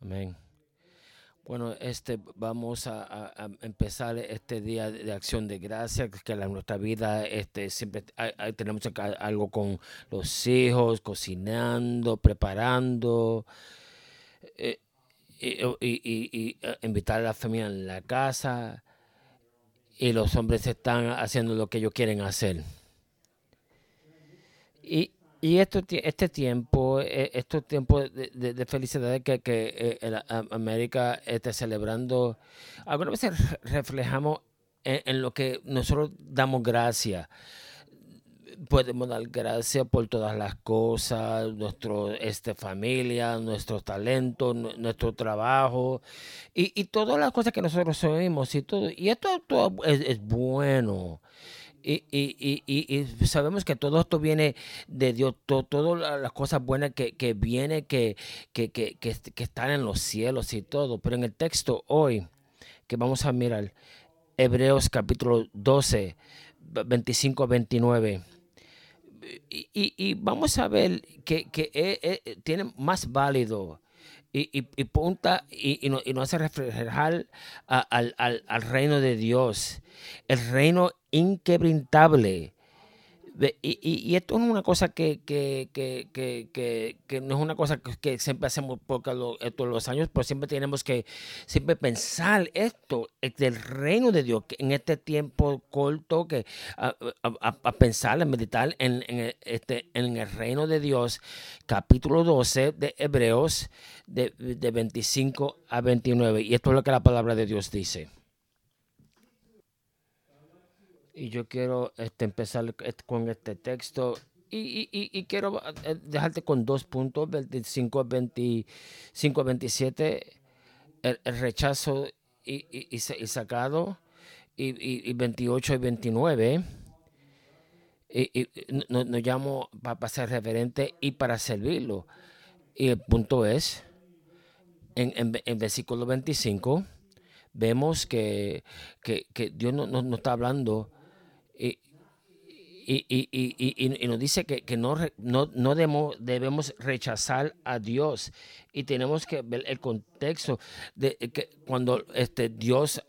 Amén. Bueno, este, vamos a, empezar este día de acción de gracia, que en nuestra vida este, siempre tenemos algo con los hijos, cocinando, preparando, eh, y, eh, invitar a la familia en la casa, y los hombres están haciendo lo que ellos quieren hacer. Y, y esto, este tiempo, e, estos tiempos de, felicidad que, que eh, América está celebrando, algunas veces reflejamos en, lo que nosotros damos gracias. Podemos dar gracias por todas las cosas, nuestra este, familia, nuestros talentos, nuestro trabajo y, y todas las cosas que nosotros oímos y todo. Y esto todo es, es bueno. Y, y, y, y, sabemos que todo esto viene de Dios, todas las cosas buenas que, que vienen, que, que, que, están en los cielos y todo. Pero en el texto hoy, que vamos a mirar, Hebreos capítulo 12, 25 29. Y, vamos a ver que, que eh, eh, tiene más válido y, y, y, punta y, y, nos, hace reflejar al, al, al, reino de Dios, el reino y, y, esto es una cosa que, que, que, que, no es una cosa que, siempre hacemos por todos los años, pero siempre tenemos que siempre pensar esto del reino de Dios en este tiempo corto, que a, a, pensar, a meditar en, en, este, en el reino de Dios, capítulo 12 de Hebreos, de, de 25 a 29. Y esto es lo que la palabra de Dios dice. Y yo quiero este, empezar con este texto y, y, quiero eh, dejarte con dos puntos, 25 a 25 27, el, rechazo y, y, sacado, y, 28 y 29. Y, nos no llamo para ser reverente y para servirlo. Y el punto es, en, en, en versículo 25, vemos que, que, que Dios no, no, no está hablando y, y, y, y, nos dice que, que no, no, no debemos, debemos rechazar a Dios y tenemos que ver el contexto de que cuando este Dios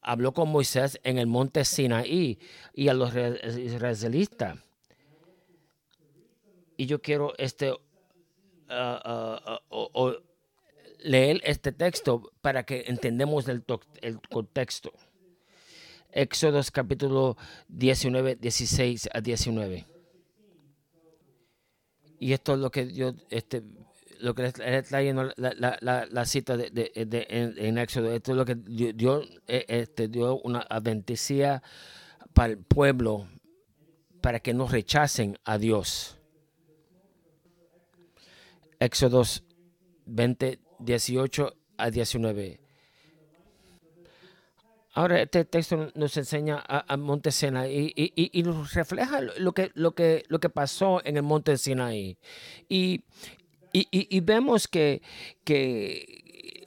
habló con Moisés en el monte Sinaí y a los israelitas. Y yo quiero este leer este texto para que entendamos el, el contexto. Éxodos capítulo 19, 16 a 19. Y esto es lo que yo, este, lo que está leyendo la, la, la, cita de, de, de en, Éxodo. Esto es lo que Dios eh, este, dio una advertencia para el pueblo para que no rechacen a Dios. Éxodos 20, 18 a 19. Ahora este texto nos enseña a, Monte Sinaí y, nos refleja lo que, lo, que, lo que pasó en el Monte Sinaí. Y, y vemos que, que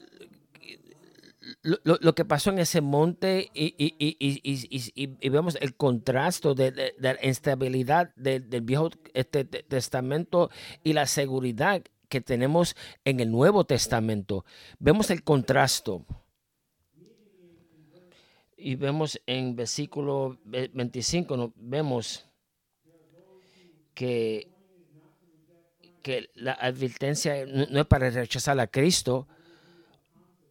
lo, que pasó en ese monte y, vemos el contraste de, la instabilidad del Viejo este, Testamento y la seguridad que tenemos en el Nuevo Testamento. Vemos el contraste y vemos en versículo 25, vemos que, que la advertencia no es para rechazar a Cristo,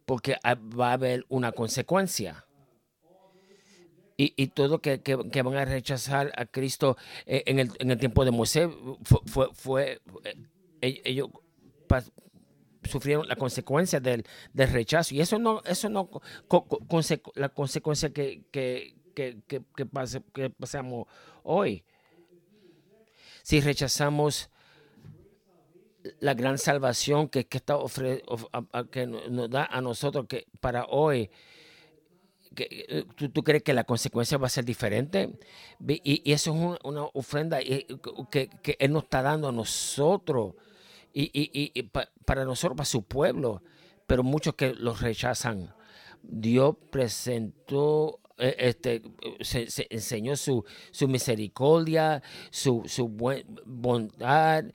porque va a haber una consecuencia. Y, y todo que, que, van a rechazar a Cristo en el, en el tiempo de Moisés fue, fue, fue eh, ellos sufrieron la consecuencia del, del, rechazo. Y eso no, eso no, la consecuencia que, que, que, que, que pasamos hoy. Si rechazamos la gran salvación que, que, está ofre, que nos da a nosotros que para hoy, ¿tú, ¿tú, crees que la consecuencia va a ser diferente? Y, eso es una, ofrenda que, que Él nos está dando a nosotros y, y, y para nosotros, para su pueblo, pero muchos que los rechazan. Dios presentó eh, este, se, enseñó su, su misericordia, su, su bondad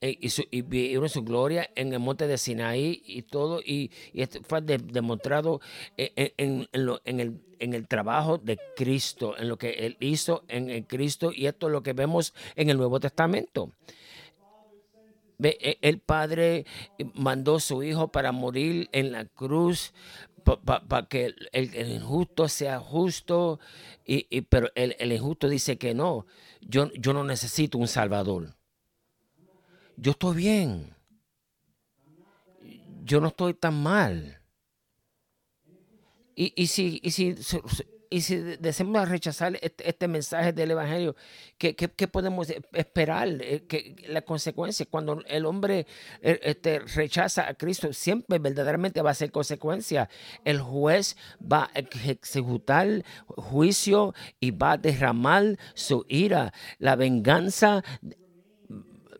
y, su, y vieron su gloria en el monte de Sinaí y todo. Y, esto fue demostrado en, en, el en el trabajo de Cristo, en lo que Él hizo en el Cristo, y esto es lo que vemos en el Nuevo Testamento. E, el Padre mandó a su Hijo para morir en la cruz para que el, injusto sea justo, y, pero el, injusto dice que no, yo, yo no necesito un Salvador. Yo estoy bien. Yo no estoy tan mal. Y, y y si y si deseamos rechazar este, este, mensaje del Evangelio, ¿qué, podemos esperar? Eh, que la consecuencia, cuando el hombre eh, este, rechaza a Cristo, siempre verdaderamente va a ser consecuencia. El juez va a ejecutar juicio y va a derramar su ira. La venganza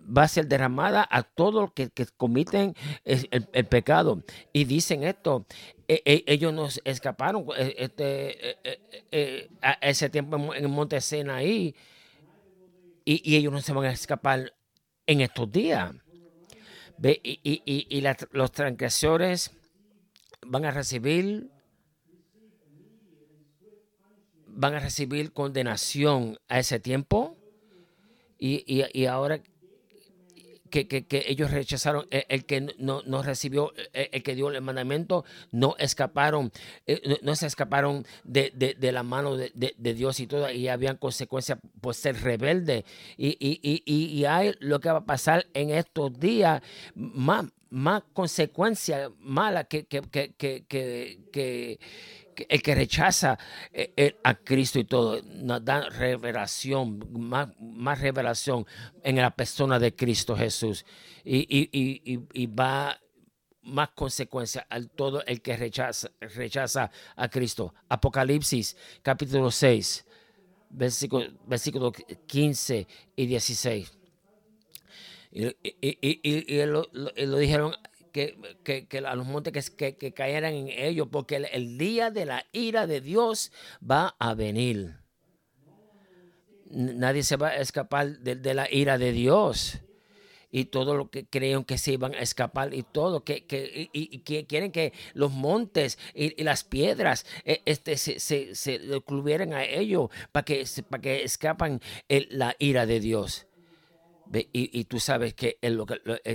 va a ser derramada a todos los que, comiten el, pecado. Y dicen esto, e, e, ellos nos escaparon eh, este, a ese tiempo en el monte Sinaí y, y ellos no se van a escapar en estos días. Y, y, y los transgresores van a recibir van a recibir condenación a ese tiempo y, y ahora que, ellos rechazaron, eh, el, que no, no, recibió, eh, el, que dio el mandamiento, no escaparon, eh, no, se escaparon de, de, la mano de, de, Dios y todo, y habían consecuencias por ser rebelde. Y, y, y, y, hay lo que va a pasar en estos días, más, más consecuencias malas que, que, que el que rechaza eh, eh, a Cristo y todo, nos da revelación, más, más revelación en la persona de Cristo Jesús. Y, y, y, va más consecuencia al todo el que rechaza, rechaza a Cristo. Apocalipsis capítulo 6, versículo, versículo 15 y 16. Y, y, y, lo, dijeron que, a los montes que, cayeran en ellos, porque el, día de la ira de Dios va a venir. Nadie se va a escapar de, la ira de Dios y todo lo que creyeron que se iban a escapar y todo, que, que, y, quieren que los montes y, las piedras e, este, se, se, se a ellos para que, para que escapan la ira de Dios. Y, tú sabes que,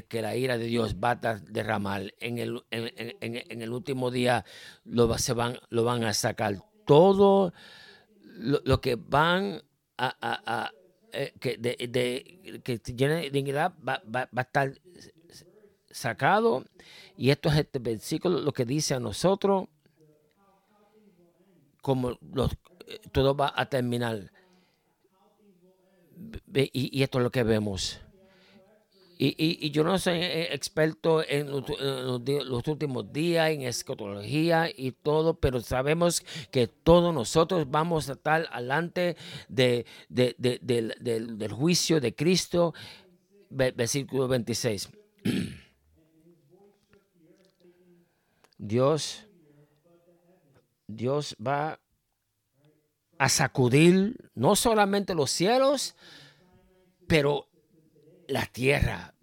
que la ira de Dios va a derramar en el, en, el último día, lo, se van, lo van a sacar todo lo, que van a, eh, que, de, que tiene dignidad va, va, a estar sacado. Y esto es este versículo lo que dice a nosotros, como los, eh, todo va a terminar y, esto es lo que vemos. Y, yo no soy eh, experto en los, últimos días, en escatología y todo, pero sabemos que todos nosotros vamos a estar alante de, del, juicio de Cristo. Versículo 26. Dios, Dios va a sacudir no solamente los cielos, pero la tierra,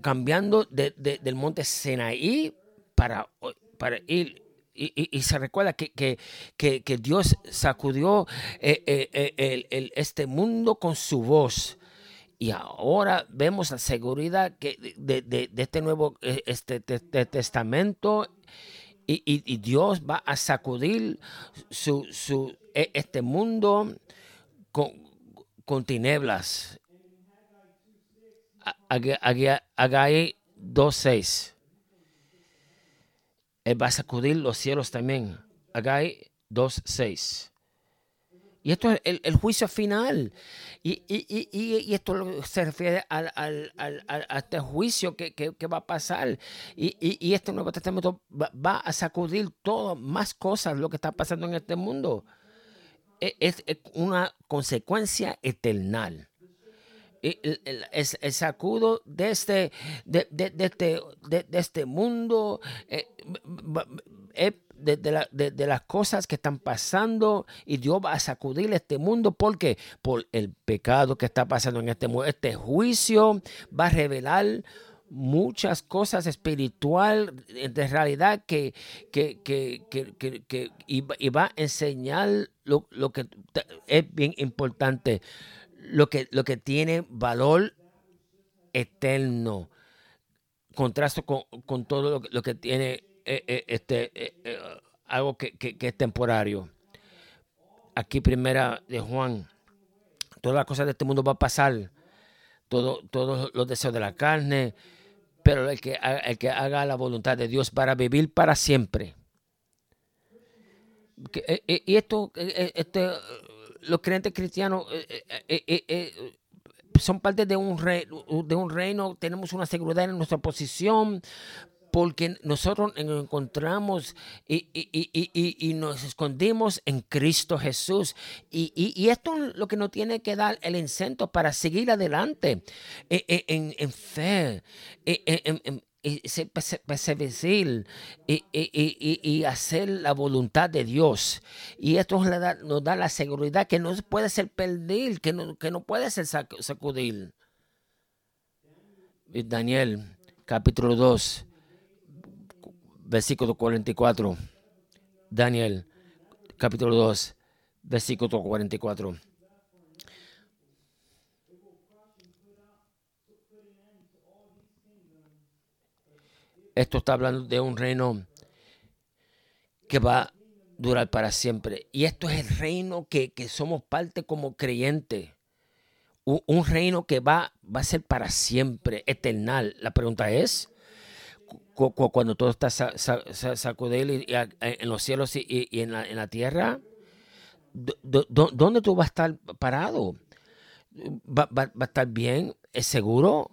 cambiando del monte Senaí para, para ir. Y, se recuerda que, que, Dios sacudió eh, eh, eh, este mundo con su voz. Y ahora vemos la seguridad que de, este nuevo este, testamento y, Dios va a sacudir su, e, este mundo con, con tinieblas. Agai 2.6. Él va a sacudir los cielos también. Agai 2.6. Y esto es el, juicio final. Y, esto se refiere al, a este juicio que, va a pasar. Y, este Nuevo Testamento va, a sacudir todo, más cosas, lo que está pasando en este mundo. E, es, una consecuencia eterna. Es el, sacudo de este, de, este, de, este mundo. Eh, de, las cosas que están pasando y Dios va a sacudir este mundo porque por el pecado que está pasando en este mundo. Este juicio va a revelar muchas cosas espiritual de realidad que, que, que, que y, va a enseñar lo, lo, que es bien importante, lo que, lo que tiene valor eterno, contrasto con, con todo lo, que tiene eh, eh, este, eh, algo que, que, es temporario. Aquí primera de Juan, todas las cosas de este mundo va a pasar, todo, todos los deseos de la carne, pero el que, el que haga la voluntad de Dios para vivir para siempre. Y esto, este, los creyentes cristianos son parte de un, de un reino, tenemos una seguridad en nuestra posición, porque nosotros nos encontramos y, nos escondimos en Cristo Jesús. Y, esto es lo que nos tiene que dar el incento para seguir adelante e, e, en, fe, e, en, perseverar y, hacer la voluntad de Dios. Y esto nos da, nos da la seguridad que no puede ser perder, que no, que no puede ser sacudir. Daniel, capítulo 2 versículo 44. Daniel, capítulo 2, versículo 44. Esto está hablando de un reino que va a durar para siempre. Y esto es el reino que, somos parte como creyentes. Un, un, reino que va, va a ser para siempre, eternal. La pregunta es, cuando todo está sacudido en los cielos y, en, la, tierra, ¿dónde tú vas a estar parado? ¿Va, a estar bien? ¿Es seguro?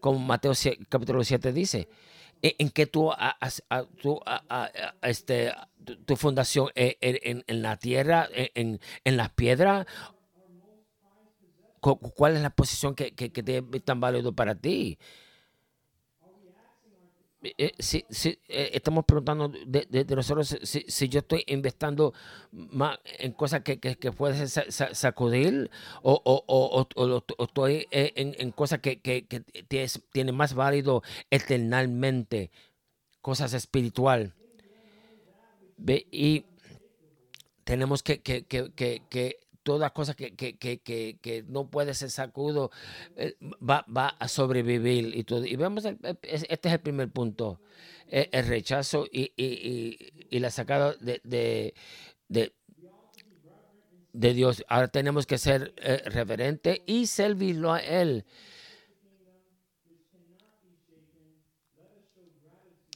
Como Mateo capítulo 7 dice. ¿En, que tú, este, tu, fundación e, e, en, la tierra, e, en, las piedras? ¿Cuál es la posición que, que es tan válido para ti? Eh, si, si eh, estamos preguntando de, nosotros si, yo estoy investando más en cosas que, que, que pueden sacudir o, o, o, o estoy eh, en, en cosas que, que, que tienen más válido eternamente, cosas espiritual. Y tenemos que, que, que todas cosas que, que, que, que, no puede ser sacudo, eh, va, va, a sobrevivir y todo. Y vemos, este es el primer punto, e, el, rechazo y, y, y, la sacada de, de, de, de, Dios. Ahora tenemos que ser eh, reverente y servirlo a Él.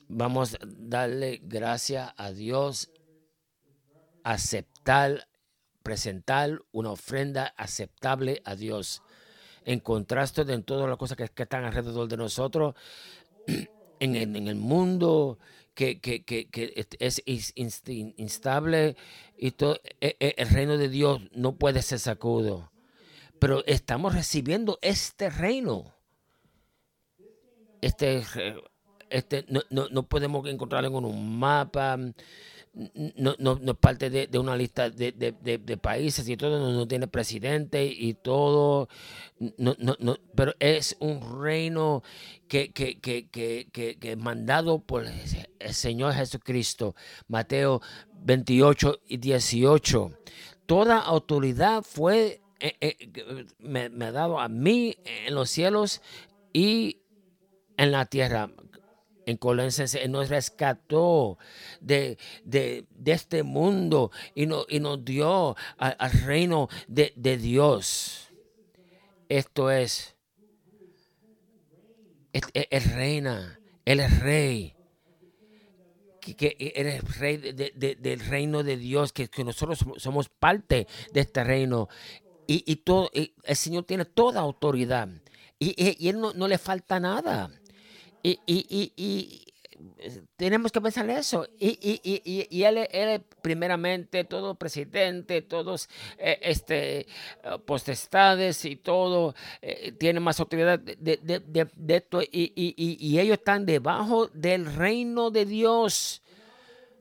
Vamos a darle gracias a Dios, aceptar presentar una ofrenda aceptable a Dios. En contraste de todas las cosas que, están alrededor de nosotros, en, el mundo que, es, instable y todo, e, e, el reino de Dios no puede ser sacudo. Pero estamos recibiendo este reino. Este, este no, no, no podemos encontrarlo en un mapa no, no, no es parte de, una lista de, de, países y todo, no, tiene presidente y todo, no, no, no, pero es un reino que, que, que, que, que, mandado por el Señor Jesucristo. Mateo 28 y 18. Toda autoridad fue, eh, eh, me, dado a mí en los cielos y en la tierra en Colosenses, nos rescató de, de, este mundo y, no, y nos dio al reino de, Dios. Esto es, el reina, el rey que, eres rey del reino de Dios, que, nosotros somos parte de este reino. Y, y todo, el Señor tiene toda autoridad. Y, y, Él no, no, le falta nada. Y, y, y, eh, tenemos que pensar eso. Y, él, él, primeramente, todo presidente, todos eh, este, uh, potestades y todo, eh, tiene más autoridad de, de, de, esto. Y, ellos están debajo del reino de Dios.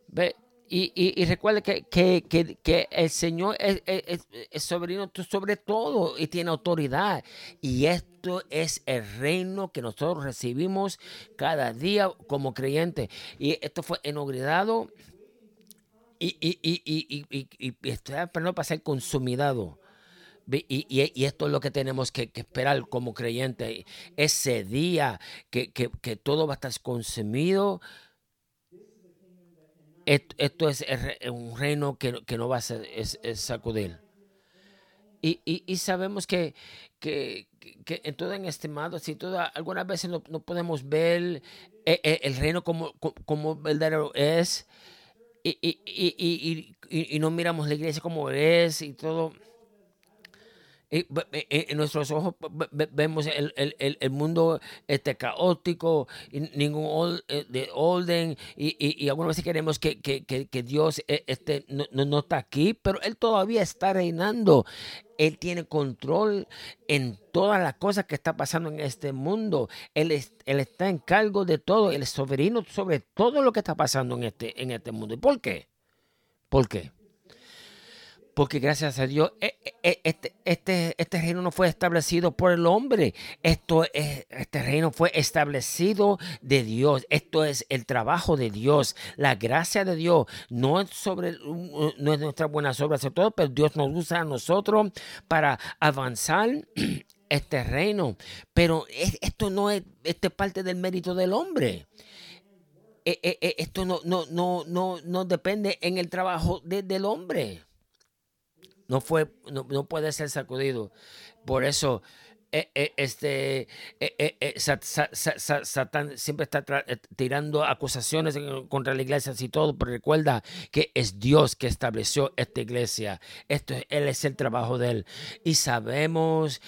¿Ve? Y, y, recuerde que, que, que, el Señor es, es, es, soberano sobre todo y tiene autoridad. Y esto es el reino que nosotros recibimos cada día como creyentes. Y esto fue inaugurado y, y, y, y, está para ser consumidado. Y, esto es lo que tenemos que, que esperar como creyentes. Ese día que, que, que, todo va a estar consumido, esto es un reino que, que no va a ser, es, sacudir. Y, y, y, sabemos que, que, que, en todo en estimado, si toda, algunas veces no, no podemos ver el, el, el reino como, como verdadero es y, y, no miramos la iglesia como es y todo en nuestros ojos vemos el, el, el, mundo este, caótico, ningún eh, de orden, y, y, y, algunas veces queremos que, que, que, Dios eh, este, no, no, está aquí, pero Él todavía está reinando. Él tiene control en todas las cosas que está pasando en este mundo. Él, él está en cargo de todo. Él es soberano sobre todo lo que está pasando en este, en este mundo. ¿Y por qué? ¿Por qué? Porque gracias a Dios e, e, e, este, este, este reino no fue establecido por el hombre. Esto es, este reino fue establecido de Dios. Esto es el trabajo de Dios, la gracia de Dios. No es sobre no es nuestra buena obras, sobre todo, pero Dios nos usa a nosotros para avanzar este reino. Pero esto no es este parte del mérito del hombre. Esto no, no, no, no, no depende en el trabajo de, del hombre no, fue, no, no puede ser sacudido. Por eso eh, eh, este, eh, Satán siempre está tirando acusaciones contra la iglesia y todo, pero recuerda que es Dios que estableció esta iglesia. Esto, él es el trabajo de él. Y sabemos